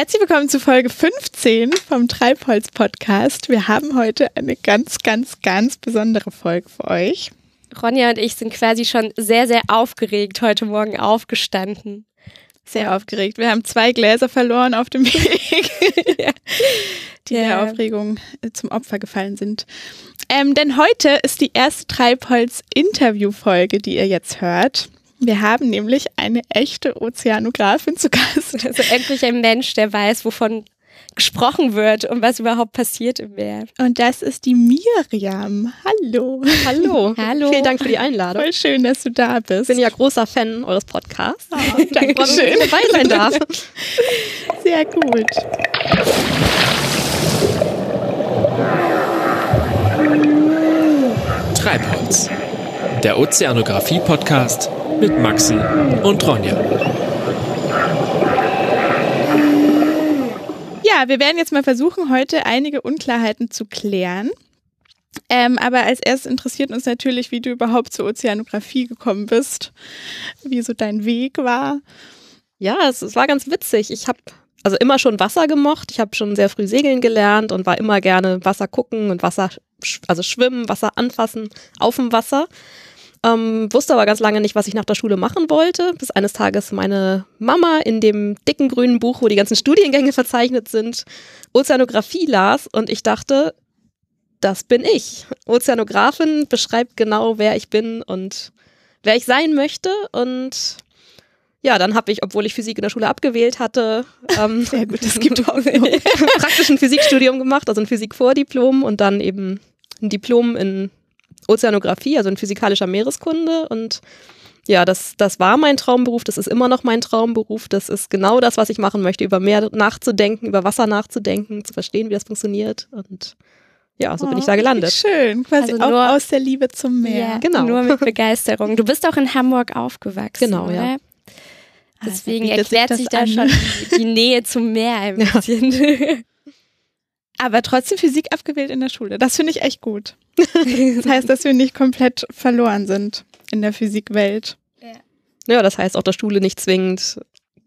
Herzlich willkommen zu Folge 15 vom Treibholz Podcast. Wir haben heute eine ganz, ganz, ganz besondere Folge für euch. Ronja und ich sind quasi schon sehr, sehr aufgeregt heute Morgen aufgestanden. Sehr aufgeregt. Wir haben zwei Gläser verloren auf dem Weg, die ja. der Aufregung äh, zum Opfer gefallen sind. Ähm, denn heute ist die erste Treibholz-Interview-Folge, die ihr jetzt hört. Wir haben nämlich eine echte Ozeanografin zu Gast. Also endlich ein Mensch, der weiß, wovon gesprochen wird und was überhaupt passiert im Meer. Und das ist die Miriam. Hallo. Hallo. Hallo. Vielen Dank für die Einladung. Voll schön, dass du da bist. Ich bin ja großer Fan eures Podcasts. Oh, danke schön. Dass ich dabei sein darf. Sehr gut. Treibholz, der Ozeanographie-Podcast mit Maxi und Ronja. Ja, wir werden jetzt mal versuchen, heute einige Unklarheiten zu klären. Ähm, aber als erstes interessiert uns natürlich, wie du überhaupt zur Ozeanographie gekommen bist, wie so dein Weg war. Ja, es, es war ganz witzig. Ich habe also immer schon Wasser gemocht. Ich habe schon sehr früh segeln gelernt und war immer gerne Wasser gucken und Wasser, also schwimmen, Wasser anfassen auf dem Wasser. Ähm, wusste aber ganz lange nicht, was ich nach der Schule machen wollte, bis eines Tages meine Mama in dem dicken grünen Buch, wo die ganzen Studiengänge verzeichnet sind, Ozeanographie las und ich dachte, das bin ich. Ozeanografin beschreibt genau, wer ich bin und wer ich sein möchte und ja, dann habe ich, obwohl ich Physik in der Schule abgewählt hatte, ähm, Sehr gut, das gibt auch praktisch ein Physikstudium gemacht, also ein Physik-Vordiplom und dann eben ein Diplom in Ozeanographie, also in physikalischer Meereskunde. Und ja, das, das war mein Traumberuf, das ist immer noch mein Traumberuf. Das ist genau das, was ich machen möchte, über Meer nachzudenken, über Wasser nachzudenken, zu verstehen, wie das funktioniert. Und ja, so oh, bin ich da gelandet. Schön, quasi also auch aus der Liebe zum Meer. Ja, genau. Nur mit Begeisterung. Du bist auch in Hamburg aufgewachsen. Genau, oder? ja. Ah, Deswegen erklärt sich da an. schon die, die, Nähe zum Meer ein bisschen. Ja. Aber trotzdem Physik abgewählt in der Schule. Das finde ich echt gut. Das heißt, dass wir nicht komplett verloren sind in der Physikwelt. Ja. ja, das heißt auch, dass Schule nicht zwingend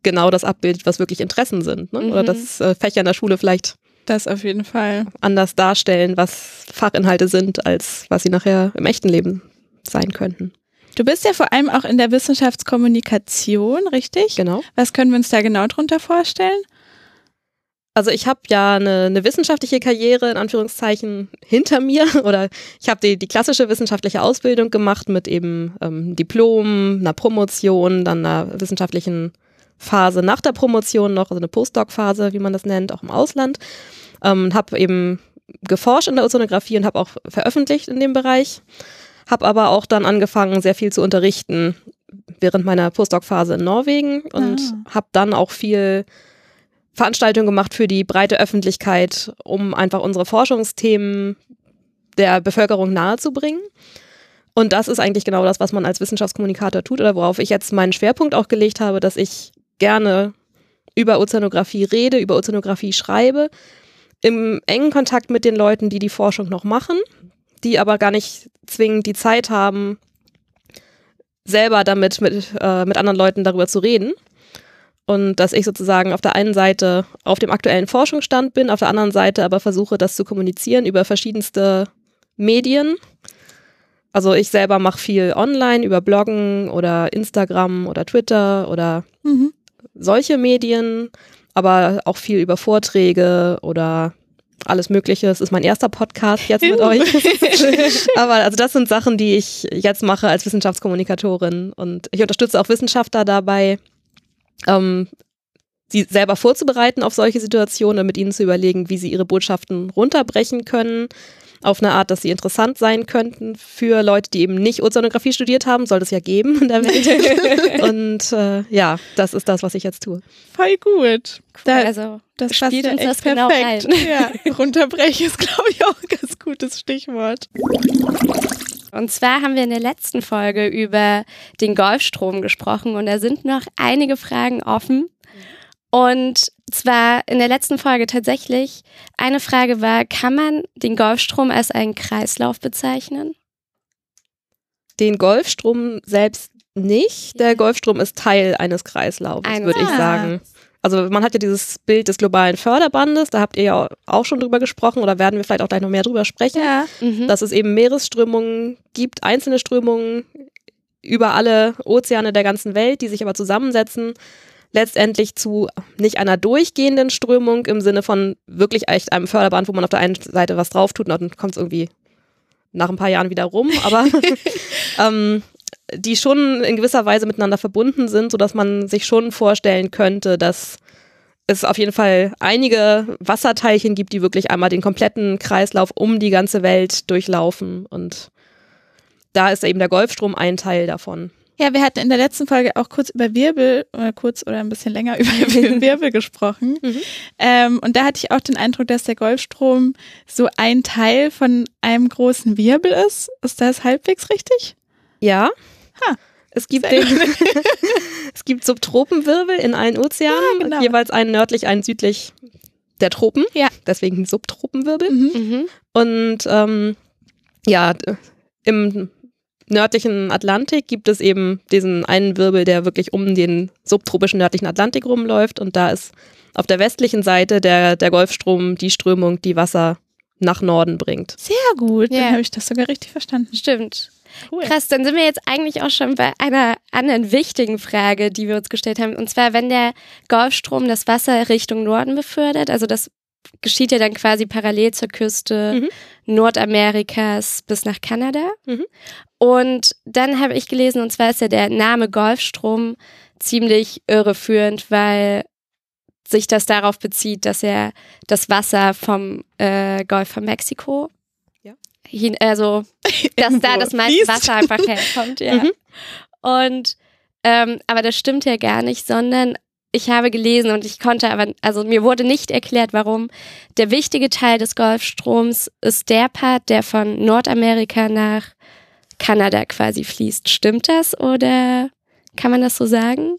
genau das abbildet, was wirklich Interessen sind. Ne? Mhm. Oder dass äh, Fächer in der Schule vielleicht das auf jeden Fall anders darstellen, was Fachinhalte sind, als was sie nachher im echten Leben sein könnten. Du bist ja vor allem auch in der Wissenschaftskommunikation, richtig? Genau. Was können wir uns da genau drunter vorstellen? Also ich habe ja eine, eine wissenschaftliche Karriere in Anführungszeichen hinter mir oder ich habe die, die klassische wissenschaftliche Ausbildung gemacht mit eben ähm, Diplom, einer Promotion, dann einer wissenschaftlichen Phase nach der Promotion noch, also eine Postdoc-Phase, wie man das nennt, auch im Ausland. Ähm, habe eben geforscht in der Ozeanographie und habe auch veröffentlicht in dem Bereich. Habe aber auch dann angefangen, sehr viel zu unterrichten während meiner Postdoc-Phase in Norwegen und ah. habe dann auch viel Veranstaltungen gemacht für die breite Öffentlichkeit, um einfach unsere Forschungsthemen der Bevölkerung nahezubringen. Und das ist eigentlich genau das, was man als Wissenschaftskommunikator tut oder worauf ich jetzt meinen Schwerpunkt auch gelegt habe, dass ich gerne über Ozeanographie rede, über Ozeanographie schreibe, im engen Kontakt mit den Leuten, die die Forschung noch machen, die aber gar nicht zwingend die Zeit haben, selber damit mit, äh, mit anderen Leuten darüber zu reden. Und dass ich sozusagen auf der einen Seite auf dem aktuellen Forschungsstand bin, auf der anderen Seite aber versuche, das zu kommunizieren über verschiedenste Medien. Also ich selber mache viel online über Bloggen oder Instagram oder Twitter oder mhm. solche Medien, aber auch viel über Vorträge oder alles Mögliche. Es ist mein erster Podcast jetzt mit euch. aber also das sind Sachen, die ich jetzt mache als Wissenschaftskommunikatorin und ich unterstütze auch Wissenschaftler dabei, ähm, sie selber vorzubereiten auf solche Situationen, mit ihnen zu überlegen, wie sie ihre Botschaften runterbrechen können, auf eine Art, dass sie interessant sein könnten für Leute, die eben nicht Ozeanographie studiert haben, soll es ja geben in der Welt. Und äh, ja, das ist das, was ich jetzt tue. Voll gut. Da, also das spielt uns das genau perfekt. Genau ja, runterbrechen ist, glaube ich, auch ein ganz gutes Stichwort. Und zwar haben wir in der letzten Folge über den Golfstrom gesprochen und da sind noch einige Fragen offen. Und zwar in der letzten Folge tatsächlich eine Frage war, kann man den Golfstrom als einen Kreislauf bezeichnen? Den Golfstrom selbst nicht. Der Golfstrom ist Teil eines Kreislaufs, würde ich sagen. Also man hat ja dieses Bild des globalen Förderbandes, da habt ihr ja auch schon drüber gesprochen oder werden wir vielleicht auch gleich noch mehr drüber sprechen, Ja. Mhm. dass es eben Meeresströmungen gibt, einzelne Strömungen über alle Ozeane der ganzen Welt, die sich aber zusammensetzen, letztendlich zu nicht einer durchgehenden Strömung im Sinne von wirklich echt einem Förderband, wo man auf der einen Seite was drauf tut und dann kommt es irgendwie nach ein paar Jahren wieder rum, aber ähm, die schon in gewisser Weise miteinander verbunden sind, sodass man sich schon vorstellen könnte, dass es auf jeden Fall einige Wasserteilchen gibt, die wirklich einmal den kompletten Kreislauf um die ganze Welt durchlaufen. Und da ist eben der Golfstrom ein Teil davon. Ja, wir hatten in der letzten Folge auch kurz über Wirbel, oder kurz oder ein bisschen länger über Wirbel gesprochen. Mhm. Ähm, und da hatte ich auch den Eindruck, dass der Golfstrom so ein Teil von einem großen Wirbel ist. Ist das halbwegs richtig? Ja. Es gibt, den, es gibt Subtropenwirbel in allen Ozeanen, Ja, genau. jeweils einen nördlich, einen südlich der Tropen. Ja. Deswegen Subtropenwirbel. Mhm. Und ähm, ja, im nördlichen Atlantik gibt es eben diesen einen Wirbel, der wirklich um den subtropischen nördlichen Atlantik rumläuft. Und da ist auf der westlichen Seite der, der Golfstrom die Strömung, die Wasser nach Norden bringt. Sehr gut. Ja. Dann habe ich das sogar richtig verstanden. Stimmt. Cool. Krass, dann sind wir jetzt eigentlich auch schon bei einer anderen wichtigen Frage, die wir uns gestellt haben. Und zwar, wenn der Golfstrom das Wasser Richtung Norden befördert, also das geschieht ja dann quasi parallel zur Küste Mhm. Nordamerikas bis nach Kanada. Mhm. Und dann habe ich gelesen, und zwar ist ja der Name Golfstrom ziemlich irreführend, weil sich das darauf bezieht, dass er das Wasser vom äh, Golf von Mexiko. Hin, also dass da das meiste fließt. Wasser einfach herkommt, ja. Mhm. Und ähm, aber das stimmt ja gar nicht, sondern ich habe gelesen und ich konnte aber, also mir wurde nicht erklärt, warum. Der wichtige Teil des Golfstroms ist der Part, der von Nordamerika nach Kanada quasi fließt. Stimmt das oder kann man das so sagen?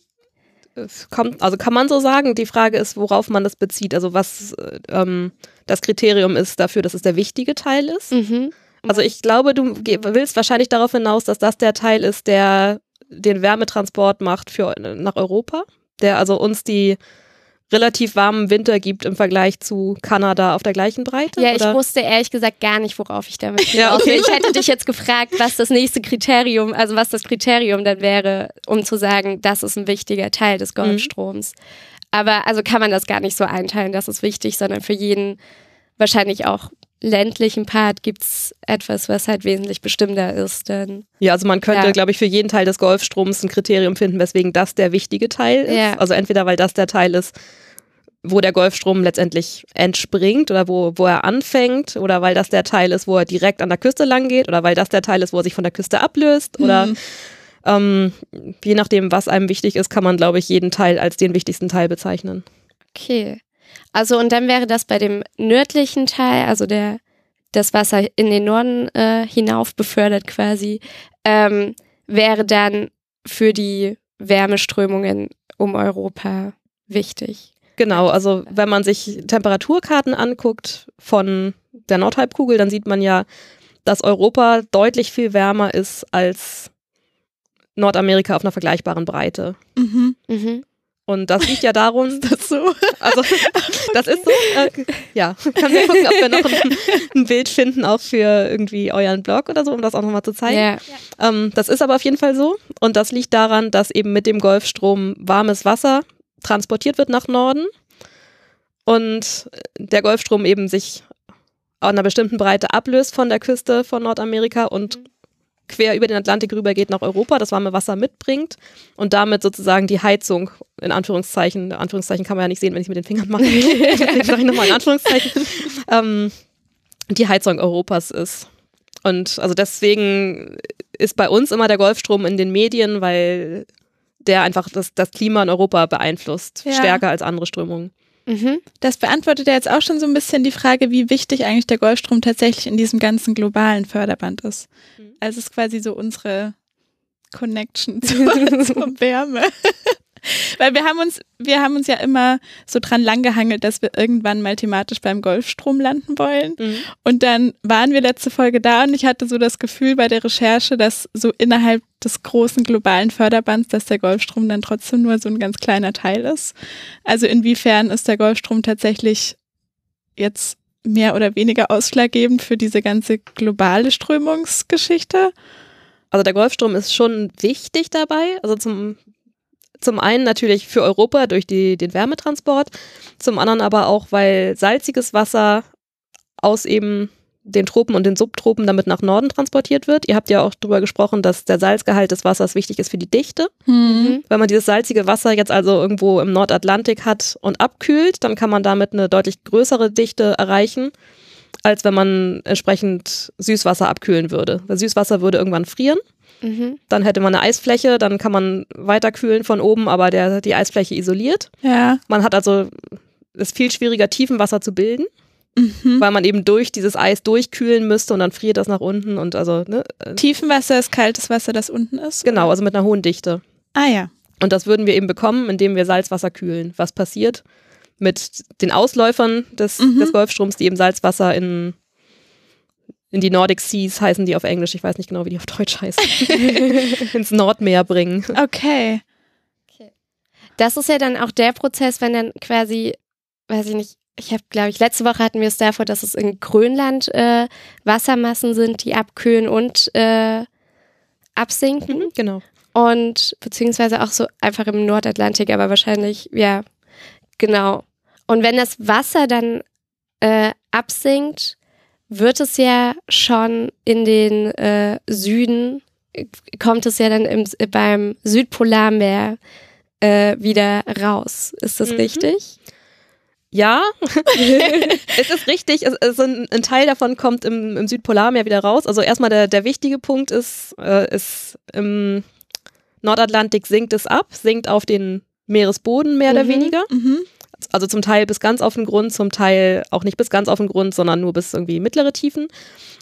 Es kommt, also kann man so sagen. Die Frage ist, worauf man das bezieht. Also was äh, ähm, das Kriterium ist dafür, dass es der wichtige Teil ist. Mhm. Also ich glaube, du willst wahrscheinlich darauf hinaus, dass das der Teil ist, der den Wärmetransport macht für nach Europa, der also uns die relativ warmen Winter gibt im Vergleich zu Kanada auf der gleichen Breite. Ja, ich oder? wusste ehrlich gesagt gar nicht, worauf ich damit Ja, okay. Ich hätte dich jetzt gefragt, was das nächste Kriterium, also was das Kriterium dann wäre, um zu sagen, das ist ein wichtiger Teil des Golfstroms. Aber also kann man das gar nicht so einteilen, das ist wichtig, sondern für jeden wahrscheinlich auch ländlichen Part gibt's etwas, was halt wesentlich bestimmter ist. Denn Ja, also man könnte, Ja. glaube ich, für jeden Teil des Golfstroms ein Kriterium finden, weswegen das der wichtige Teil ist. Ja. Also entweder weil das der Teil ist, wo der Golfstrom letztendlich entspringt oder wo, wo er anfängt oder weil das der Teil ist, wo er direkt an der Küste lang geht oder weil das der Teil ist, wo er sich von der Küste ablöst oder Mhm. ähm, je nachdem, was einem wichtig ist, kann man, glaube ich, jeden Teil als den wichtigsten Teil bezeichnen. okay. Also und dann wäre das bei dem nördlichen Teil, also der das Wasser in den Norden äh, hinauf befördert quasi, ähm, wäre dann für die Wärmeströmungen um Europa wichtig. Genau, also wenn man sich Temperaturkarten anguckt von der Nordhalbkugel, dann sieht man ja, dass Europa deutlich viel wärmer ist als Nordamerika auf einer vergleichbaren Breite. Mhm. Mhm. Und das liegt ja darum, so? also das ist so, äh, ja, können wir gucken, ob wir noch ein, ein Bild finden, auch für irgendwie euren Blog oder so, um das auch nochmal zu zeigen. Ja. Ähm, das ist aber auf jeden Fall so. Und das liegt daran, dass eben mit dem Golfstrom warmes Wasser transportiert wird nach Norden und der Golfstrom eben sich an einer bestimmten Breite ablöst von der Küste von Nordamerika und quer über den Atlantik rüber geht nach Europa, das warme Wasser mitbringt und damit sozusagen die Heizung, in Anführungszeichen, in Anführungszeichen kann man ja nicht sehen, wenn ich mit den Fingern mache, deswegen sage ich nochmal in Anführungszeichen, ähm, die Heizung Europas ist. Und also deswegen ist bei uns immer der Golfstrom in den Medien, weil der einfach das, das Klima in Europa beeinflusst, Ja. stärker als andere Strömungen. Mhm. Das beantwortet ja jetzt auch schon so ein bisschen die Frage, wie wichtig eigentlich der Golfstrom tatsächlich in diesem ganzen globalen Förderband ist. Mhm. Also es ist quasi so unsere Connection zur, zur Wärme. Weil wir haben uns, wir haben uns ja immer so dran langgehangelt, dass wir irgendwann mal thematisch beim Golfstrom landen wollen. Mhm. Und dann waren wir letzte Folge da und ich hatte so das Gefühl bei der Recherche, dass so innerhalb des großen globalen Förderbands, dass der Golfstrom dann trotzdem nur so ein ganz kleiner Teil ist. Also inwiefern ist der Golfstrom tatsächlich jetzt mehr oder weniger ausschlaggebend für diese ganze globale Strömungsgeschichte? Also der Golfstrom ist schon wichtig dabei. Also zum, zum einen natürlich für Europa durch die, den Wärmetransport, zum anderen aber auch, weil salziges Wasser aus eben den Tropen und den Subtropen damit nach Norden transportiert wird. Ihr habt ja auch darüber gesprochen, dass der Salzgehalt des Wassers wichtig ist für die Dichte. Mhm. Wenn man dieses salzige Wasser jetzt also irgendwo im Nordatlantik hat und abkühlt, dann kann man damit eine deutlich größere Dichte erreichen als wenn man entsprechend Süßwasser abkühlen würde. Weil Süßwasser würde irgendwann frieren. Mhm. Dann hätte man eine Eisfläche, dann kann man weiter kühlen von oben, aber der, die Eisfläche isoliert. Ja. Man hat also, es ist viel schwieriger, Tiefenwasser zu bilden. Mhm. Weil man eben durch dieses Eis durchkühlen müsste und dann friert das nach unten und also, ne? Äh, Tiefenwasser ist kaltes Wasser, das unten ist? Genau, also mit einer hohen Dichte. Ah ja. Und das würden wir eben bekommen, indem wir Salzwasser kühlen. Was passiert? mit den Ausläufern des, mhm. des Golfstroms, die eben Salzwasser in, in die Nordic Seas heißen die auf Englisch, ich weiß nicht genau, wie die auf Deutsch heißen, ins Nordmeer bringen. Okay. okay. Das ist ja dann auch der Prozess, wenn dann quasi, weiß ich nicht, ich habe, glaube ich, letzte Woche hatten wir es davor, dass es in Grönland äh, Wassermassen sind, die abkühlen und äh, absinken. Mhm, genau. Und beziehungsweise auch so einfach im Nordatlantik, aber wahrscheinlich, ja, Genau. Und wenn das Wasser dann äh, absinkt, wird es ja schon in den äh, Süden, kommt es ja dann im, beim Südpolarmeer äh, wieder raus. Ist das mhm. richtig? Ja, es ist richtig. Es, also ein, ein, Teil davon kommt im, im, Südpolarmeer wieder raus. Also erstmal der, der wichtige Punkt ist, äh, ist im Nordatlantik sinkt es ab, sinkt auf den Meeresboden mehr mhm. oder weniger. Mhm. Also zum Teil bis ganz auf den Grund, zum Teil auch nicht bis ganz auf den Grund, sondern nur bis irgendwie mittlere Tiefen.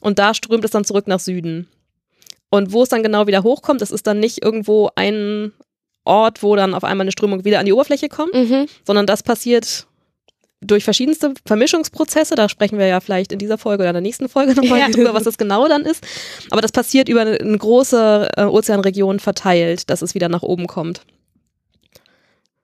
Und da strömt es dann zurück nach Süden. Und wo es dann genau wieder hochkommt, das ist dann nicht irgendwo ein Ort, wo dann auf einmal eine Strömung wieder an die Oberfläche kommt, mhm. sondern das passiert durch verschiedenste Vermischungsprozesse, da sprechen wir ja vielleicht in dieser Folge oder in der nächsten Folge nochmal ja. drüber, was das genau dann ist. Aber das passiert über eine, große äh, Ozeanregion verteilt, dass es wieder nach oben kommt.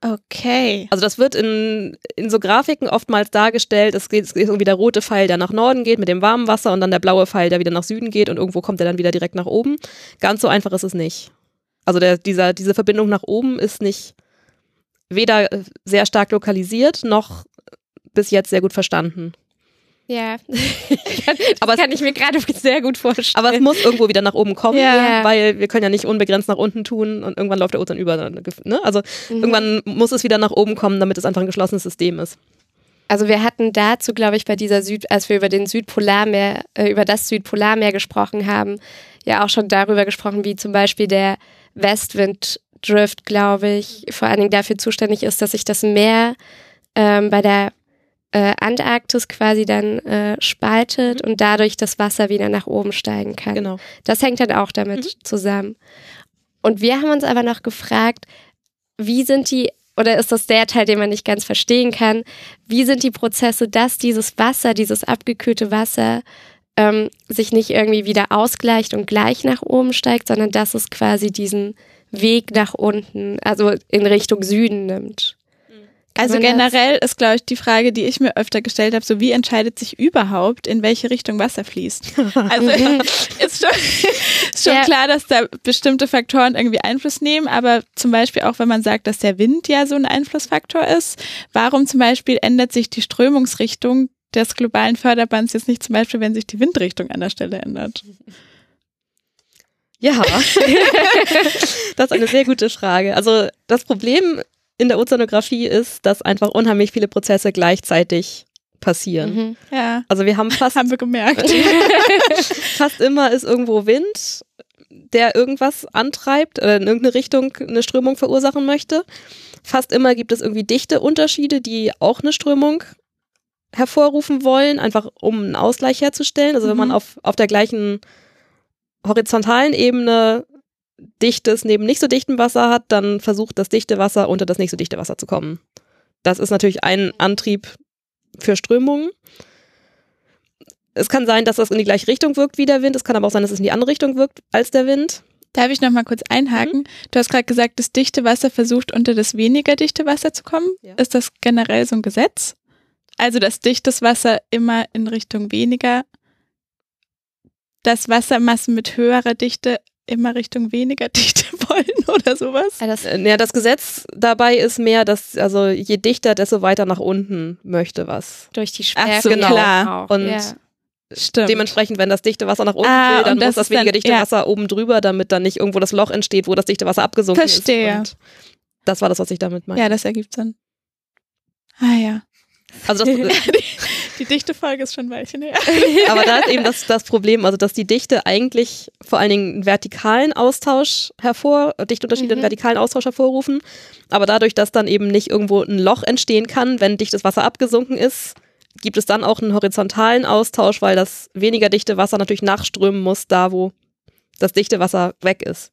Okay. Also das wird in, in so Grafiken oftmals dargestellt, es geht, es geht irgendwie der rote Pfeil, der nach Norden geht mit dem warmen Wasser und dann der blaue Pfeil, der wieder nach Süden geht und irgendwo kommt der dann wieder direkt nach oben. Ganz so einfach ist es nicht. Also der, dieser, diese Verbindung nach oben ist nicht weder sehr stark lokalisiert noch bis jetzt sehr gut verstanden. Ja, aber kann ich mir gerade sehr gut vorstellen. Aber es muss irgendwo wieder nach oben kommen, ja. weil wir können ja nicht unbegrenzt nach unten tun und irgendwann läuft der Ozean über. Ne? Also mhm. irgendwann muss es wieder nach oben kommen, damit es einfach ein geschlossenes System ist. Also wir hatten dazu, glaube ich, bei dieser Süd, als wir über den Südpolarmeer, äh, über das Südpolarmeer gesprochen haben, ja auch schon darüber gesprochen, wie zum Beispiel der Westwinddrift, glaube ich, vor allen Dingen dafür zuständig ist, dass sich das Meer ähm, bei der äh, Antarktis quasi dann äh, spaltet und dadurch das Wasser wieder nach oben steigen kann. Genau. Das hängt dann auch damit mhm. zusammen. Und wir haben uns aber noch gefragt, wie sind die, oder ist das der Teil, den man nicht ganz verstehen kann, wie sind die Prozesse, dass dieses Wasser, dieses abgekühlte Wasser ähm, sich nicht irgendwie wieder ausgleicht und gleich nach oben steigt, sondern dass es quasi diesen Weg nach unten, also in Richtung Süden nimmt. Also generell ist, glaube ich, die Frage, die ich mir öfter gestellt habe, so wie entscheidet sich überhaupt, in welche Richtung Wasser fließt? Also ist schon, ist schon ja. klar, dass da bestimmte Faktoren irgendwie Einfluss nehmen, aber zum Beispiel auch, wenn man sagt, dass der Wind ja so ein Einflussfaktor ist, warum zum Beispiel ändert sich die Strömungsrichtung des globalen Förderbands jetzt nicht zum Beispiel, wenn sich die Windrichtung an der Stelle ändert? Ja, das ist eine sehr gute Frage. Also das Problem in der Ozeanographie ist, dass einfach unheimlich viele Prozesse gleichzeitig passieren. Mhm. Ja. Also wir haben fast haben wir gemerkt. fast immer ist irgendwo Wind, der irgendwas antreibt oder in irgendeine Richtung eine Strömung verursachen möchte. Fast immer gibt es irgendwie dichte Unterschiede, die auch eine Strömung hervorrufen wollen, einfach um einen Ausgleich herzustellen. Also wenn man mhm. auf, auf der gleichen horizontalen Ebene dichtes neben nicht so dichtem Wasser hat, dann versucht das dichte Wasser unter das nicht so dichte Wasser zu kommen. Das ist natürlich ein Antrieb für Strömungen. Es kann sein, dass das in die gleiche Richtung wirkt wie der Wind. Es kann aber auch sein, dass es in die andere Richtung wirkt als der Wind. Darf ich noch mal kurz einhaken? Mhm. Du hast gerade gesagt, das dichte Wasser versucht unter das weniger dichte Wasser zu kommen. Ja. Ist das generell so ein Gesetz? Also, dass dichtes Wasser immer in Richtung weniger, dass Wassermassen mit höherer Dichte immer Richtung weniger Dichte wollen oder sowas? Ja, das, äh, ja, das Gesetz dabei ist mehr, dass also je dichter, desto weiter nach unten möchte was. Durch die Schwere. so, genau. Klar. Und ja. Stimmt. Dementsprechend, wenn das dichte Wasser nach unten ah, will, dann muss das weniger dann, dichte ja. Wasser oben drüber, damit dann nicht irgendwo das Loch entsteht, wo das dichte Wasser abgesunken Verstehe. ist. Verstehe. Das war das, was ich damit meinte. Ja, das ergibt Sinn. Ah ja. Also das, die, die dichte Folge ist schon ein Weilchen her. Aber da ist eben das, das Problem, also dass die Dichte eigentlich vor allen Dingen einen vertikalen Austausch hervor, Dichtunterschiede mhm. einen vertikalen Austausch hervorrufen. Aber dadurch, dass dann eben nicht irgendwo ein Loch entstehen kann, wenn dichtes Wasser abgesunken ist, gibt es dann auch einen horizontalen Austausch, weil das weniger dichte Wasser natürlich nachströmen muss, da wo das dichte Wasser weg ist.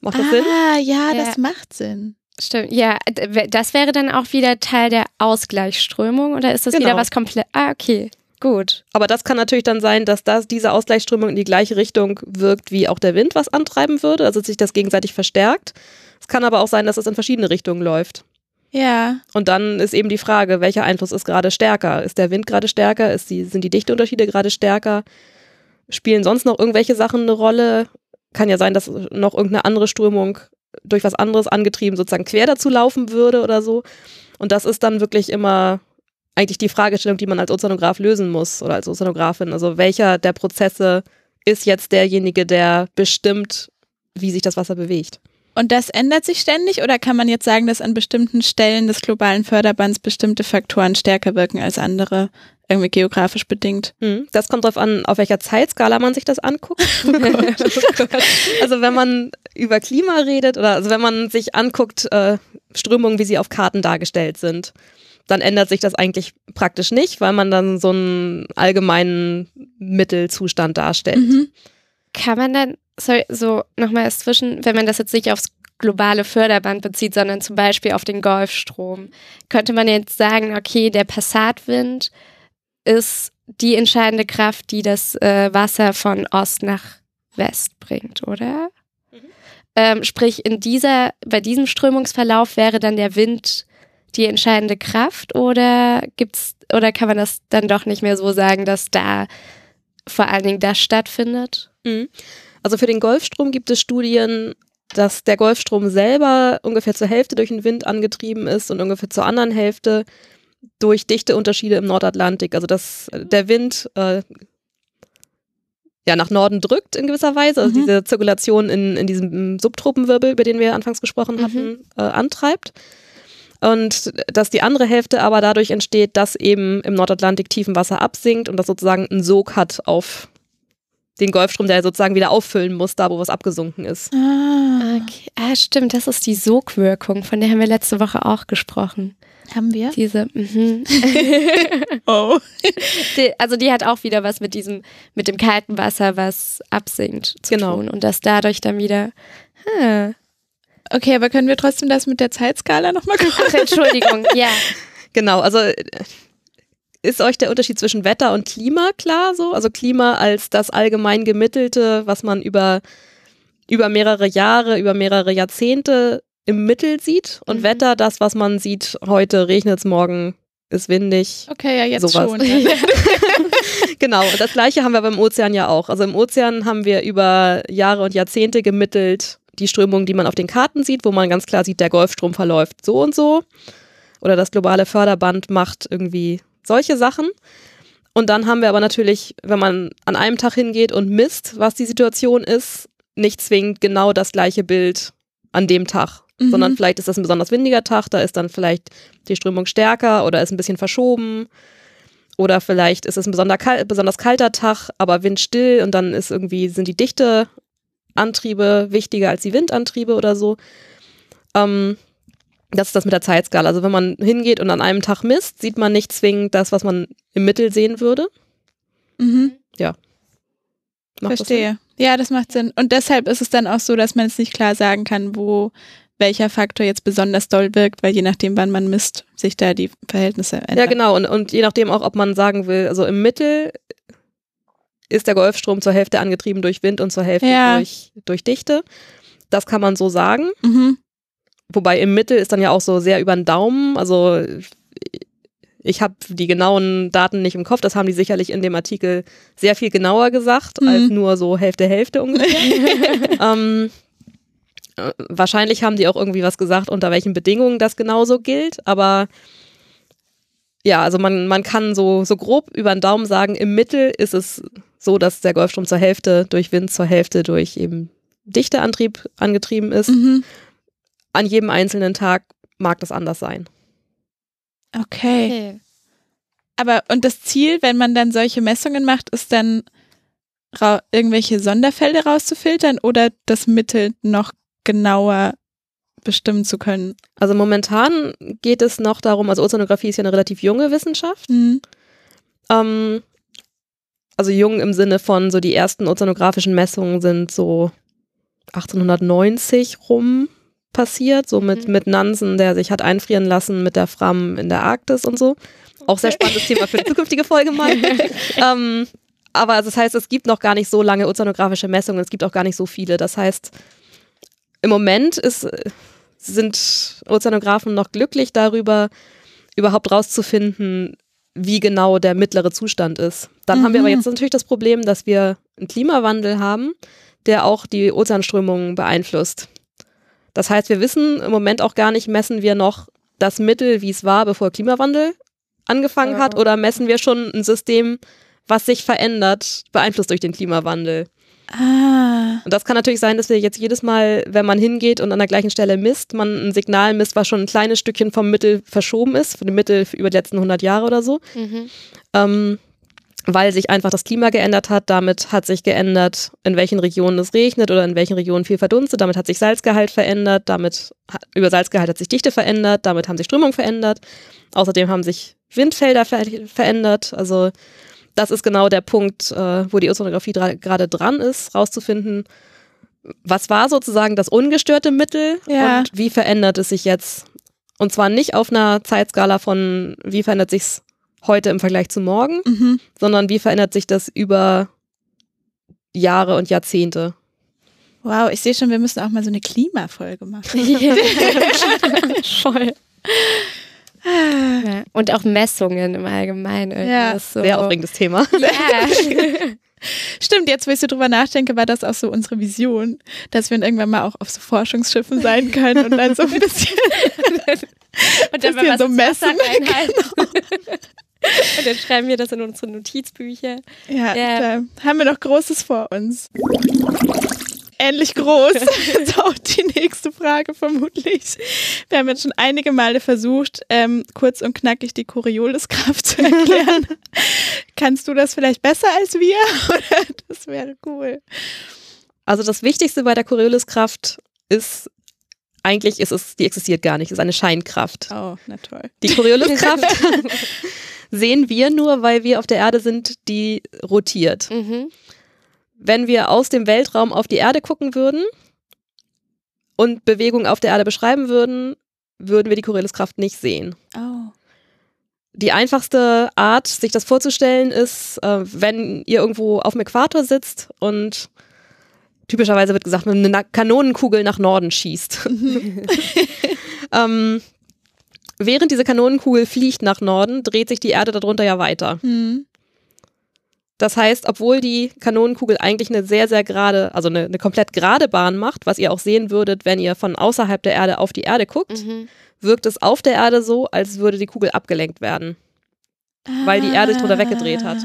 Macht das ah, Sinn? Ah, ja, das macht Sinn. Stimmt, ja, das wäre dann auch wieder Teil der Ausgleichsströmung oder ist das genau. wieder was komplett? Ah, okay, gut. Aber das kann natürlich dann sein, dass das, diese Ausgleichsströmung in die gleiche Richtung wirkt, wie auch der Wind was antreiben würde, also sich das gegenseitig verstärkt. Es kann aber auch sein, dass es in verschiedene Richtungen läuft. Ja. Und dann ist eben die Frage, welcher Einfluss ist gerade stärker? Ist der Wind gerade stärker? Ist die, sind die Dichteunterschiede gerade stärker? Spielen sonst noch irgendwelche Sachen eine Rolle? Kann ja sein, dass noch irgendeine andere Strömung durch was anderes angetrieben sozusagen quer dazu laufen würde oder so. Und das ist dann wirklich immer eigentlich die Fragestellung, die man als Ozeanograf lösen muss oder als Ozeanografin. Also welcher der Prozesse ist jetzt derjenige, der bestimmt, wie sich das Wasser bewegt? Und das ändert sich ständig oder kann man jetzt sagen, dass an bestimmten Stellen des globalen Förderbands bestimmte Faktoren stärker wirken als andere, irgendwie geografisch bedingt? Hm, das kommt darauf an, auf welcher Zeitskala man sich das anguckt. Oh oh. Also wenn man über Klima redet oder also wenn man sich anguckt, äh, Strömungen, wie sie auf Karten dargestellt sind, dann ändert sich das eigentlich praktisch nicht, weil man dann so einen allgemeinen Mittelzustand darstellt. Mhm. Kann man dann sorry, so nochmal erst zwischen, wenn man das jetzt nicht aufs globale Förderband bezieht, sondern zum Beispiel auf den Golfstrom, könnte man jetzt sagen, okay, der Passatwind ist die entscheidende Kraft, die das äh, Wasser von Ost nach West bringt, oder? Mhm. Ähm, sprich, in dieser, bei diesem Strömungsverlauf wäre dann der Wind die entscheidende Kraft oder gibt's, oder kann man das dann doch nicht mehr so sagen, dass da vor allen Dingen das stattfindet? Mhm. Also für den Golfstrom gibt es Studien, dass der Golfstrom selber ungefähr zur Hälfte durch den Wind angetrieben ist und ungefähr zur anderen Hälfte durch dichte Unterschiede im Nordatlantik. Also dass äh, der Wind äh, ja nach Norden drückt in gewisser Weise, also mhm. diese Zirkulation in, in diesem Subtropenwirbel, über den wir anfangs gesprochen mhm. hatten, äh, antreibt. Und dass die andere Hälfte aber dadurch entsteht, dass eben im Nordatlantik Tiefenwasser absinkt und das sozusagen einen Sog hat auf den Golfstrom, der sozusagen wieder auffüllen muss, da wo was abgesunken ist. Ah, okay. ah stimmt, das ist die Sogwirkung, von der haben wir letzte Woche auch gesprochen. Haben wir? Diese, mhm. oh. Die, also die hat auch wieder was mit diesem, mit dem kalten Wasser, was absinkt zu genau. tun. Und dass dadurch dann wieder. Hm. Okay, aber können wir trotzdem das mit der Zeitskala nochmal gucken? Ach, Entschuldigung, ja. Genau, also ist euch der Unterschied zwischen Wetter und Klima klar so? Also Klima als das allgemein gemittelte, was man über, über mehrere Jahre, über mehrere Jahrzehnte im Mittel sieht und mhm. Wetter das, was man sieht, heute regnet es, morgen ist windig. Okay, ja, jetzt sowas. schon. genau, und das gleiche haben wir beim Ozean ja auch. Also im Ozean haben wir über Jahre und Jahrzehnte gemittelt die Strömung, die man auf den Karten sieht, wo man ganz klar sieht, der Golfstrom verläuft so und so. Oder das globale Förderband macht irgendwie solche Sachen. Und dann haben wir aber natürlich, wenn man an einem Tag hingeht und misst, was die Situation ist, nicht zwingend genau das gleiche Bild an dem Tag, mhm. sondern vielleicht ist das ein besonders windiger Tag, da ist dann vielleicht die Strömung stärker oder ist ein bisschen verschoben. Oder vielleicht ist es ein besonders, kal besonders kalter Tag, aber windstill und dann ist irgendwie, sind die Dichteantriebe wichtiger als die Windantriebe oder so. Ähm, das ist das mit der Zeitskala. Also wenn man hingeht und an einem Tag misst, sieht man nicht zwingend das, was man im Mittel sehen würde. Mhm. Ja. Macht Verstehe. Ja, das macht Sinn. Und deshalb ist es dann auch so, dass man es nicht klar sagen kann, wo welcher Faktor jetzt besonders doll wirkt, weil je nachdem, wann man misst, sich da die Verhältnisse ändern. Ja, genau. Und, und je nachdem auch, ob man sagen will, also im Mittel ist der Golfstrom zur Hälfte angetrieben durch Wind und zur Hälfte Ja. durch, durch Dichte. Das kann man so sagen. Mhm. Wobei im Mittel ist dann ja auch so sehr über den Daumen. Also ich habe die genauen Daten nicht im Kopf. Das haben die sicherlich in dem Artikel sehr viel genauer gesagt, Mhm. als nur so Hälfte, Hälfte ungefähr. ähm, äh, wahrscheinlich haben die auch irgendwie was gesagt, unter welchen Bedingungen das genauso gilt. Aber ja, also man, man kann so, so grob über den Daumen sagen, im Mittel ist es so, dass der Golfstrom zur Hälfte durch Wind, zur Hälfte durch eben Dichteantrieb angetrieben ist Mhm. An jedem einzelnen Tag mag das anders sein. Okay. Okay. Aber und das Ziel, wenn man dann solche Messungen macht, ist dann ra irgendwelche Sonderfälle rauszufiltern oder das Mittel noch genauer bestimmen zu können. Also momentan geht es noch darum, also Ozeanographie ist ja eine relativ junge Wissenschaft. Mhm. Ähm, also jung im Sinne von so die ersten ozeanografischen Messungen sind so 1890 rum passiert, so mit, Mhm. mit Nansen, der sich hat einfrieren lassen mit der Fram in der Arktis und so. Auch sehr spannendes Thema für eine zukünftige Folge mal. ähm, aber also das heißt, es gibt noch gar nicht so lange ozeanografische Messungen, es gibt auch gar nicht so viele. Das heißt, im Moment ist, sind Ozeanographen noch glücklich darüber, überhaupt rauszufinden, wie genau der mittlere Zustand ist. Dann haben wir aber Mhm. jetzt natürlich das Problem, dass wir einen Klimawandel haben, der auch die Ozeanströmungen beeinflusst. Das heißt, wir wissen im Moment auch gar nicht, messen wir noch das Mittel, wie es war, bevor Klimawandel angefangen hat, oder messen wir schon ein System, was sich verändert, beeinflusst durch den Klimawandel. Ah. Und das kann natürlich sein, dass wir jetzt jedes Mal, wenn man hingeht und an der gleichen Stelle misst, man ein Signal misst, was schon ein kleines Stückchen vom Mittel verschoben ist, von dem Mittel über die letzten 100 Jahre oder so, Mhm. ähm, weil sich einfach das Klima geändert hat. Damit hat sich geändert, in welchen Regionen es regnet oder in welchen Regionen viel verdunstet. Damit hat sich Salzgehalt verändert. Damit hat, über Salzgehalt hat sich Dichte verändert. Damit haben sich Strömungen verändert. Außerdem haben sich Windfelder ver verändert. Also das ist genau der Punkt, äh, wo die Ozeanographie gerade dran ist, rauszufinden, was war sozusagen das ungestörte Mittel Ja. und wie verändert es sich jetzt? Und zwar nicht auf einer Zeitskala von, wie verändert sich's heute im Vergleich zu morgen, Mhm. sondern wie verändert sich das über Jahre und Jahrzehnte. Wow, ich sehe schon, wir müssen auch mal so eine Klimafolge machen. Voll. Ja. Und auch Messungen im Allgemeinen. irgendwie Ja. ist so. Sehr aufregendes Thema. Ja. Stimmt, jetzt, wo ich so drüber nachdenke, war das auch so unsere Vision, dass wir irgendwann mal auch auf so Forschungsschiffen sein können und dann so ein bisschen. Und dann Bisschen so messen. reinhalten. Und dann schreiben wir das in unsere Notizbücher. Ja, Ja. da haben wir noch Großes vor uns. Ähnlich groß ist auch die nächste Frage vermutlich. Wir haben jetzt schon einige Male versucht, ähm, kurz und knackig die Corioliskraft zu erklären. Kannst du das vielleicht besser als wir? Oder das wäre cool. Also das Wichtigste bei der Corioliskraft ist, eigentlich ist es, die existiert gar nicht, es ist eine Scheinkraft. Oh, na toll. Die Corioliskraft sehen wir nur, weil wir auf der Erde sind, die rotiert. Mhm. Wenn wir aus dem Weltraum auf die Erde gucken würden und Bewegung auf der Erde beschreiben würden, würden wir die Corioliskraft nicht sehen. Oh. Die einfachste Art, sich das vorzustellen, ist, äh, wenn ihr irgendwo auf dem Äquator sitzt und typischerweise wird gesagt, eine Kanonenkugel nach Norden schießt. ähm, während diese Kanonenkugel fliegt nach Norden, dreht sich die Erde darunter ja weiter. Hm. Das heißt, obwohl die Kanonenkugel eigentlich eine sehr, sehr gerade, also eine, eine komplett gerade Bahn macht, was ihr auch sehen würdet, wenn ihr von außerhalb der Erde auf die Erde guckt, Mhm. wirkt es auf der Erde so, als würde die Kugel abgelenkt werden. Weil die Erde sich drunter weggedreht hat.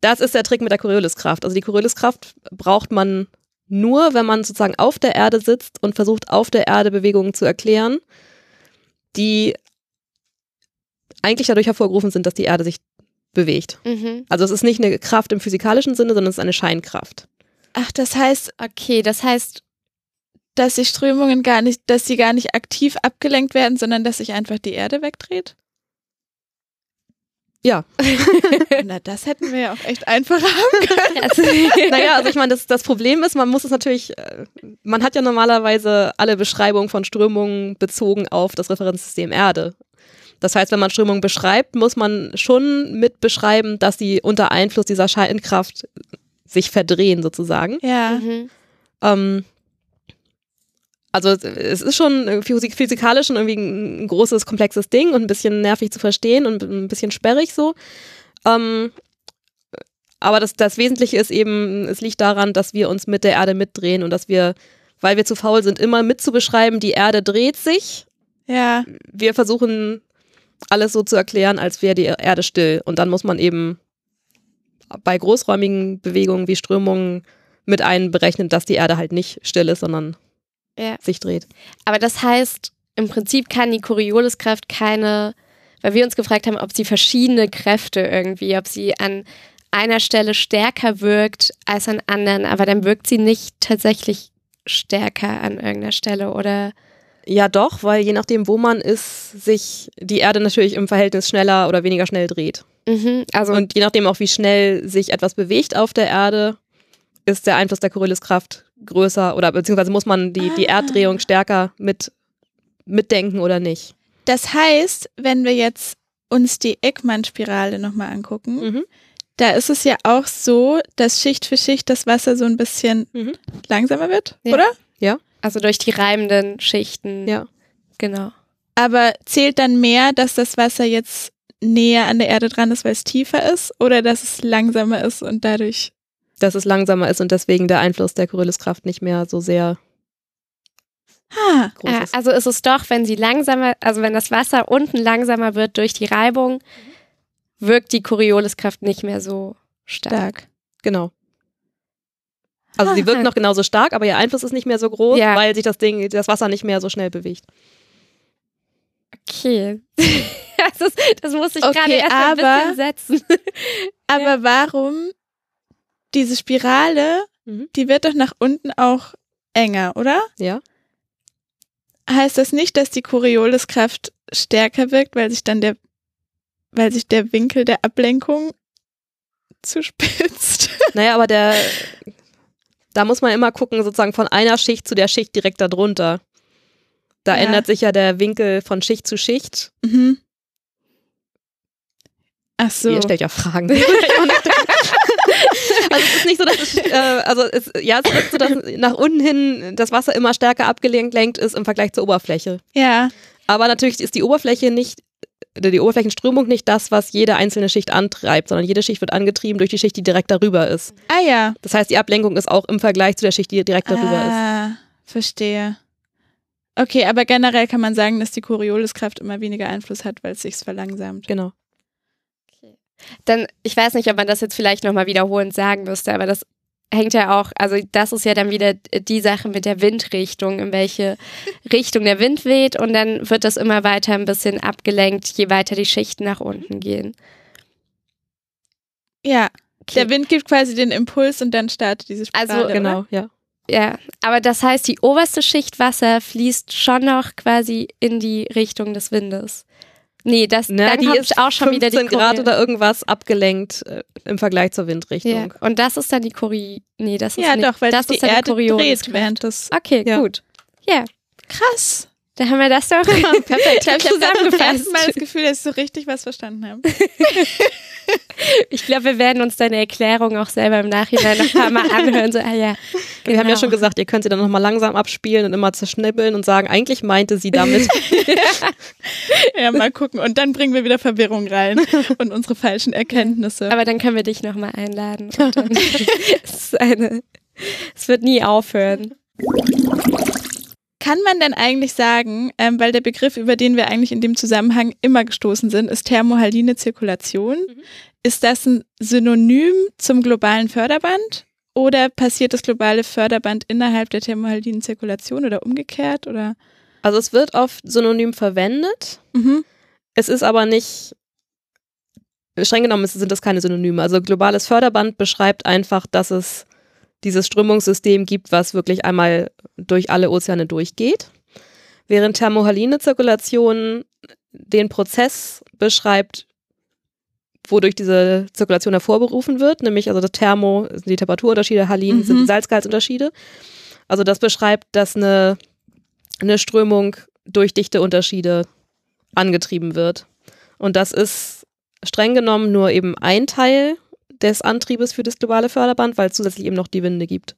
Das ist der Trick mit der Corioliskraft. Also die Corioliskraft braucht man nur, wenn man sozusagen auf der Erde sitzt und versucht, auf der Erde Bewegungen zu erklären, die eigentlich dadurch hervorgerufen sind, dass die Erde sich bewegt. Mhm. Also es ist nicht eine Kraft im physikalischen Sinne, sondern es ist eine Scheinkraft. Ach, das heißt, Okay, das heißt, dass die Strömungen gar nicht, dass sie gar nicht aktiv abgelenkt werden, sondern dass sich einfach die Erde wegdreht? Ja. Na, das hätten wir ja auch echt einfacher haben können. Also, naja, also ich meine, das, das Problem ist, man muss es natürlich, äh, man hat ja normalerweise alle Beschreibungen von Strömungen bezogen auf das Referenzsystem Erde. Das heißt, wenn man Strömungen beschreibt, muss man schon mit beschreiben, dass sie unter Einfluss dieser Scheinkraft sich verdrehen sozusagen. Ja. mhm. Ähm, also es ist schon physik physikalisch schon irgendwie ein, ein großes, komplexes Ding und ein bisschen nervig zu verstehen und ein bisschen sperrig so. Ähm, aber das, das Wesentliche ist eben, es liegt daran, dass wir uns mit der Erde mitdrehen und dass wir, weil wir zu faul sind, immer mitzubeschreiben, die Erde dreht sich. Ja. Wir versuchen alles so zu erklären, als wäre die Erde still. Und dann muss man eben bei großräumigen Bewegungen wie Strömungen mit einberechnen, dass die Erde halt nicht still ist, sondern Ja. sich dreht. Aber das heißt, im Prinzip kann die Corioliskraft keine, weil wir uns gefragt haben, ob sie verschiedene Kräfte irgendwie, ob sie an einer Stelle stärker wirkt als an anderen, aber dann wirkt sie nicht tatsächlich stärker an irgendeiner Stelle oder Ja, doch, weil je nachdem, wo man ist, sich die Erde natürlich im Verhältnis schneller oder weniger schnell dreht. mhm, also Und je nachdem auch, wie schnell sich etwas bewegt auf der Erde, ist der Einfluss der Corioliskraft größer oder beziehungsweise muss man die, die Ah. Erddrehung stärker mit mitdenken oder nicht. Das heißt, wenn wir jetzt uns die Eckmann-Spirale nochmal angucken, Mhm. da ist es ja auch so, dass Schicht für Schicht das Wasser so ein bisschen Mhm. langsamer wird, Ja. oder? also durch die reibenden Schichten. Ja. Genau. Aber zählt dann mehr, dass das Wasser jetzt näher an der Erde dran ist, weil es tiefer ist, oder dass es langsamer ist und dadurch. Dass es langsamer ist und deswegen der Einfluss der Corioliskraft nicht mehr so sehr Ha, groß Ah, ist. also ist es doch, wenn sie langsamer, also wenn das Wasser unten langsamer wird durch die Reibung, wirkt die Corioliskraft nicht mehr so stark. stark. Genau. Also sie Ah. wirkt noch genauso stark, aber ihr Einfluss ist nicht mehr so groß, Ja. weil sich das Ding, das Wasser nicht mehr so schnell bewegt. Okay. das, das muss ich Okay, gerade erst mal ein aber- bisschen setzen. Aber warum diese Spirale, Mhm. die wird doch nach unten auch enger, oder? Ja. Heißt das nicht, dass die Corioliskraft stärker wirkt, weil sich dann der, weil sich der Winkel der Ablenkung zuspitzt? Naja, aber der, da muss man immer gucken, sozusagen von einer Schicht zu der Schicht direkt darunter. Da Ja. ändert sich ja der Winkel von Schicht zu Schicht. Mhm. Ach so. Ihr stellt ja Fragen. also es ist nicht so, dass es, äh, also es, ja, es ist so, dass nach unten hin das Wasser immer stärker abgelenkt ist im Vergleich zur Oberfläche. Ja. Aber natürlich ist die Oberfläche nicht, die Oberflächenströmung nicht das, was jede einzelne Schicht antreibt, sondern jede Schicht wird angetrieben durch die Schicht, die direkt darüber ist. Ah ja. Das heißt, die Ablenkung ist auch im Vergleich zu der Schicht, die direkt darüber ist. ah, verstehe. Okay, aber generell kann man sagen, dass die Corioliskraft immer weniger Einfluss hat, weil es sich verlangsamt. Genau. Dann, ich weiß nicht, ob man das jetzt vielleicht nochmal wiederholend sagen müsste, aber das hängt ja auch, also das ist ja dann wieder die Sache mit der Windrichtung, in welche Richtung der Wind weht und dann wird das immer weiter ein bisschen abgelenkt, je weiter die Schichten nach unten gehen. Ja. Okay. Der Wind gibt quasi den Impuls und dann startet diese Spirale. Also, oder? Genau, ja. Ja, aber das heißt, die oberste Schicht Wasser fließt schon noch quasi in die Richtung des Windes. Nee, das Na, dann die ist auch schon wieder die 15 Grad Choreo- oder irgendwas abgelenkt äh, im Vergleich zur Ja, Windrichtung. und das ist dann die Chori. Nee, das ist Ja, nicht. doch, weil das sich ist die dann Erde Corioliskraft. dreht während des. Okay, Ja. gut. Ja, Krass. Da haben wir das doch Perfekt. Ich ich zusammengefasst. ersten Mal das Gefühl, dass ich so richtig was verstanden habe. Ich glaube, wir werden uns deine Erklärung auch selber im Nachhinein noch ein paar Mal anhören. So, ah ja, Wir haben ja genau. schon gesagt, ihr könnt sie dann nochmal langsam abspielen und immer zerschnibbeln und sagen, eigentlich meinte sie damit. Ja, mal gucken. Und dann bringen wir wieder Verwirrung rein und unsere falschen Erkenntnisse. Aber dann können wir dich nochmal einladen. Es, eine, es wird nie aufhören. Kann man denn eigentlich sagen, ähm, weil der Begriff, über den wir eigentlich in dem Zusammenhang immer gestoßen sind, ist thermohaline Zirkulation. Ist das ein Synonym zum globalen Förderband? Oder passiert das globale Förderband innerhalb der thermohalinen Zirkulation oder umgekehrt? Oder? Also es wird oft synonym verwendet. Mhm. Es ist aber nicht, streng genommen sind das keine Synonyme. Also globales Förderband beschreibt einfach, dass es dieses Strömungssystem gibt, was wirklich einmal durch alle Ozeane durchgeht. Während thermohaline Zirkulation den Prozess beschreibt, wodurch diese Zirkulation hervorberufen wird, nämlich also das Thermo sind die Temperaturunterschiede, Halin Mhm. sind die Salzgehaltsunterschiede. Also das beschreibt, dass eine, eine Strömung durch Dichteunterschiede angetrieben wird. Und das ist streng genommen nur eben ein Teil des Antriebes für das globale Förderband, weil es zusätzlich eben noch die Winde gibt.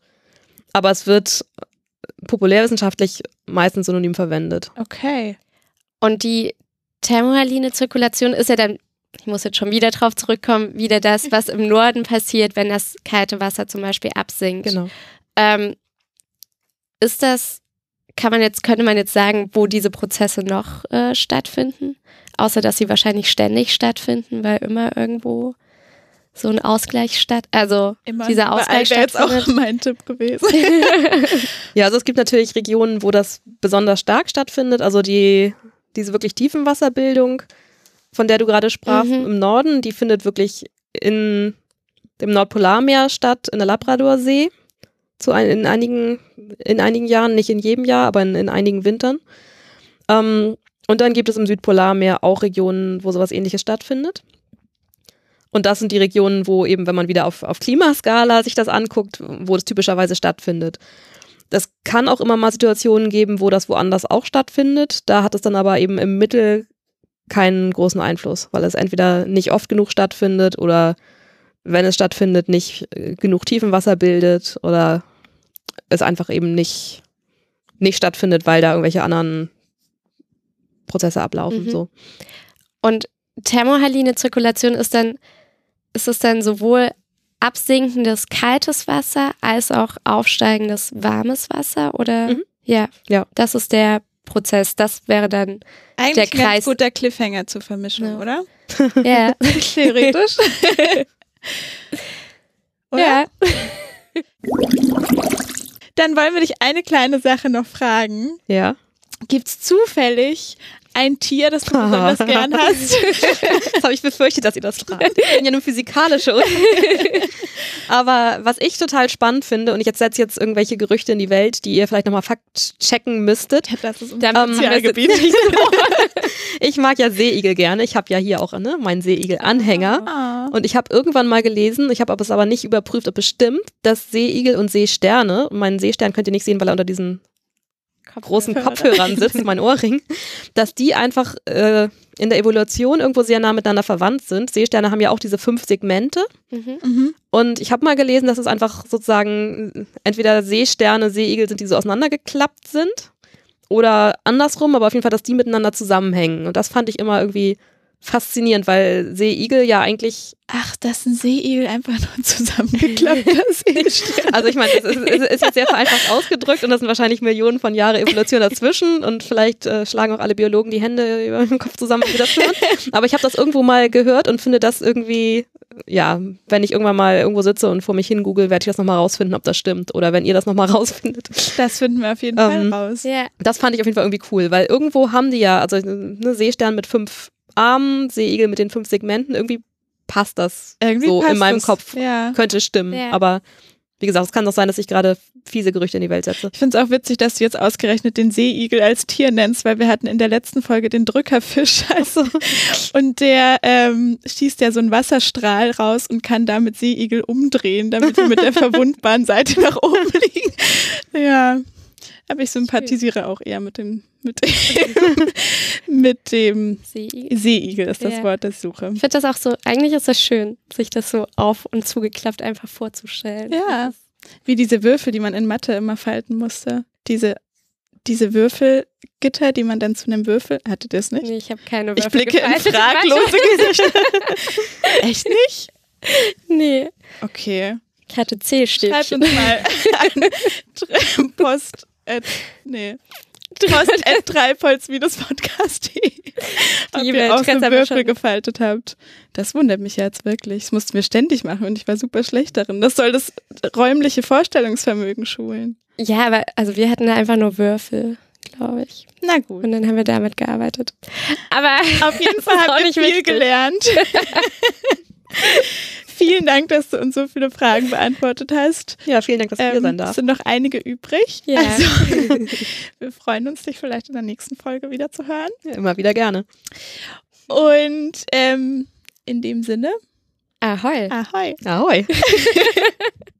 Aber es wird populärwissenschaftlich meistens synonym verwendet. Okay. Und die thermohaline Zirkulation ist ja dann, ich muss jetzt schon wieder drauf zurückkommen, wieder das, was im Norden passiert, wenn das kalte Wasser zum Beispiel absinkt. Genau. Ähm, ist das, kann man jetzt, könnte man jetzt sagen, wo diese Prozesse noch äh, stattfinden? Außer dass sie wahrscheinlich ständig stattfinden, weil immer irgendwo so ein Ausgleich statt, also Immer dieser Ausgleich wäre jetzt auch mein Tipp gewesen. Ja, also es gibt natürlich Regionen, wo das besonders stark stattfindet. Also die, diese wirklich tiefen Wasserbildung, von der du gerade sprachst, Mhm. im Norden, die findet wirklich in dem Nordpolarmeer statt, in der Labradorsee. Zu ein, in, einigen, in einigen Jahren, nicht in jedem Jahr, aber in, in einigen Wintern. Ähm, und dann gibt es im Südpolarmeer auch Regionen, wo sowas ähnliches stattfindet. Und das sind die Regionen, wo eben, wenn man wieder auf, auf Klimaskala sich das anguckt, wo das typischerweise stattfindet. Es kann auch immer mal Situationen geben, wo das woanders auch stattfindet. Da hat es dann aber eben im Mittel keinen großen Einfluss, weil es entweder nicht oft genug stattfindet oder wenn es stattfindet, nicht äh, genug Tiefenwasser bildet oder es einfach eben nicht, nicht stattfindet, weil da irgendwelche anderen Prozesse ablaufen. Mhm. So. Und thermohaline Zirkulation ist dann, ist es dann sowohl absinkendes kaltes Wasser als auch aufsteigendes warmes Wasser oder? Mhm. Ja. Ja. Das ist der Prozess. Das wäre dann, Eigentlich Der ein Kreis- ganz guter Cliffhanger zur Vermischung, Ja. oder? ja. Theoretisch. oder? ja. Dann wollen wir dich eine kleine Sache noch fragen. Ja. Gibt es zufällig ein Tier, das du besonders gern hast? Das habe ich befürchtet, dass ihr das fragt. Ich bin ja nur physikalische. Oder? Aber was ich total spannend finde, und ich jetzt setze jetzt irgendwelche Gerüchte in die Welt, die ihr vielleicht nochmal fakt checken müsstet. Ja, das ist unser Ähm, Spezialgebiet. Ich mag ja Seeigel gerne. Ich habe ja hier auch ne, meinen Seeigel-Anhänger. Ah. Und ich habe irgendwann mal gelesen, ich habe aber es aber nicht überprüft, ob es stimmt, dass Seeigel und Seesterne, und meinen Seestern könnt ihr nicht sehen, weil er unter diesen großen Kopfhörern sitzt, mein Ohrring, dass die einfach äh, in der Evolution irgendwo sehr nah miteinander verwandt sind. Seesterne haben ja auch diese fünf Segmente. Mhm. Mhm. Und ich habe mal gelesen, dass es einfach sozusagen entweder Seesterne, Seeigel sind, die so auseinandergeklappt sind. Oder andersrum, aber auf jeden Fall, dass die miteinander zusammenhängen. Und das fand ich immer irgendwie faszinierend, weil Seeigel ja eigentlich, Ach, das ist ein Seeigel einfach nur zusammengeklappter Seestern. also ich meine, es ist, es ist jetzt sehr vereinfacht ausgedrückt und das sind wahrscheinlich Millionen von Jahre Evolution dazwischen und vielleicht äh, schlagen auch alle Biologen die Hände über den Kopf zusammen, sie das hören. Aber ich habe das irgendwo mal gehört und finde das irgendwie, ja, wenn ich irgendwann mal irgendwo sitze und vor mich hin google, werde ich das nochmal rausfinden, ob das stimmt. Oder wenn ihr das nochmal rausfindet. Das finden wir auf jeden Ähm, Fall raus. Ja. Das fand ich auf jeden Fall irgendwie cool, weil irgendwo haben die ja, also eine Seestern mit fünf Armen, Seeigel mit den fünf Segmenten, irgendwie passt das Irgendwie so passt in meinem das. Kopf. Ja. Könnte stimmen, Ja. aber wie gesagt, es kann doch sein, dass ich gerade fiese Gerüchte in die Welt setze. Ich finde es auch witzig, dass du jetzt ausgerechnet den Seeigel als Tier nennst, weil wir hatten in der letzten Folge den Drückerfisch. Also, und der ähm, schießt ja so einen Wasserstrahl raus und kann damit Seeigel umdrehen, damit sie mit der verwundbaren Seite nach oben liegen. Ja. Aber ich sympathisiere auch eher mit dem, mit dem, mit dem Seeigel. Seeigel ist das Ja. Wort, das ich suche. Ich finde das auch so, eigentlich ist das schön, sich das so auf und zugeklappt einfach vorzustellen. Ja. Wie diese Würfel, die man in Mathe immer falten musste. Diese, diese Würfelgitter, die man dann zu einem Würfel. Hattet ihr es nicht? Nee, ich habe keine Ich Würfel blicke in fraglose Gesichter. Echt nicht? Nee, Okay. ich hatte Schreibt Zählstäbchen. uns mal an Post. At, nee. Post at treipolz-podcast.de. Ob ihr auch so Würfel schon. gefaltet habt. Das wundert mich jetzt wirklich. Das mussten wir ständig machen und ich war super schlecht darin. Das soll das räumliche Vorstellungsvermögen schulen. Ja, aber also wir hatten da einfach nur Würfel, glaube ich. Na gut. Und dann haben wir damit gearbeitet. Aber Auf jeden Fall habt ihr nicht viel gelernt. Vielen Dank, dass du uns so viele Fragen beantwortet hast. Ja, vielen Dank, dass hier Ähm, sein es darf. sind noch einige übrig. Ja. Also, wir freuen uns, dich vielleicht in der nächsten Folge wieder zu hören. Ja, immer wieder gerne. Und ähm, in dem Sinne Ahoi. Ahoi. Ahoi.